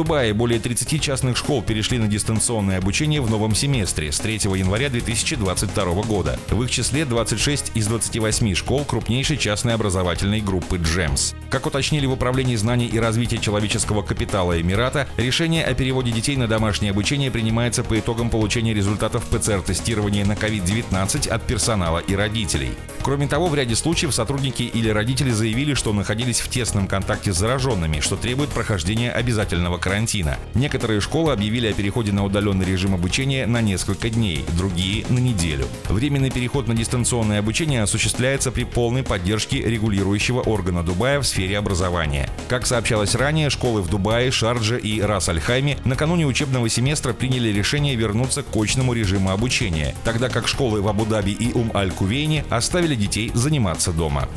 Дубае более 30 частных школ перешли на дистанционное обучение в новом семестре с 3 января 2022 года. В их числе 26 из 28 школ крупнейшей частной образовательной группы «Джемс». Как уточнили в Управлении знаний и развития человеческого капитала Эмирата, решение о переводе детей на домашнее обучение принимается по итогам получения результатов ПЦР-тестирования на COVID-19 от персонала и родителей. Кроме того, в ряде случаев сотрудники или родители заявили, что находились в тесном контакте с зараженными, что требует прохождения обязательного карантина. Некоторые школы объявили о переходе на удаленный режим обучения на несколько дней, другие – на неделю. Временный переход на дистанционное обучение осуществляется при полной поддержке регулирующего органа Дубая в сфере образования. Как сообщалось ранее, школы в Дубае, Шардже и Рас-Аль-Хайме накануне учебного семестра приняли решение вернуться к очному режиму обучения, тогда как школы в Абу-Даби и Ум-Аль-Кувейне оставили детей заниматься дома.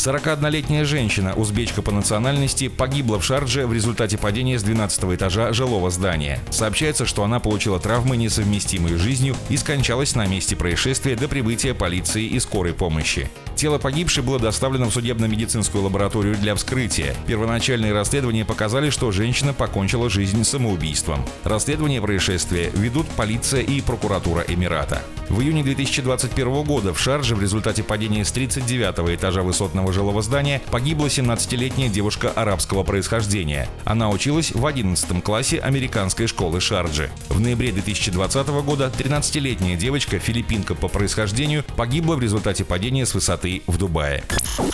41-летняя женщина, узбечка по национальности, погибла в Шардже в результате падения с 12 этажа жилого здания. Сообщается, что она получила травмы, несовместимые с жизнью, и скончалась на месте происшествия до прибытия полиции и скорой помощи. Тело погибшей было доставлено в судебно-медицинскую лабораторию для вскрытия. Первоначальные расследования показали, что женщина покончила жизнь самоубийством. Расследование происшествия ведут полиция и прокуратура Эмирата. В июне 2021 года в Шарже в результате падения с 39 этажа высотного жилого здания погибла 17-летняя девушка арабского происхождения. Она училась в 11 классе американской школы Шарджи. В ноябре 2020 года 13-летняя девочка, филиппинка по происхождению, погибла в результате падения с высоты в Дубае.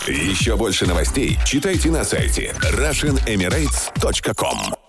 Еще больше новостей читайте на сайте RussianEmirates.com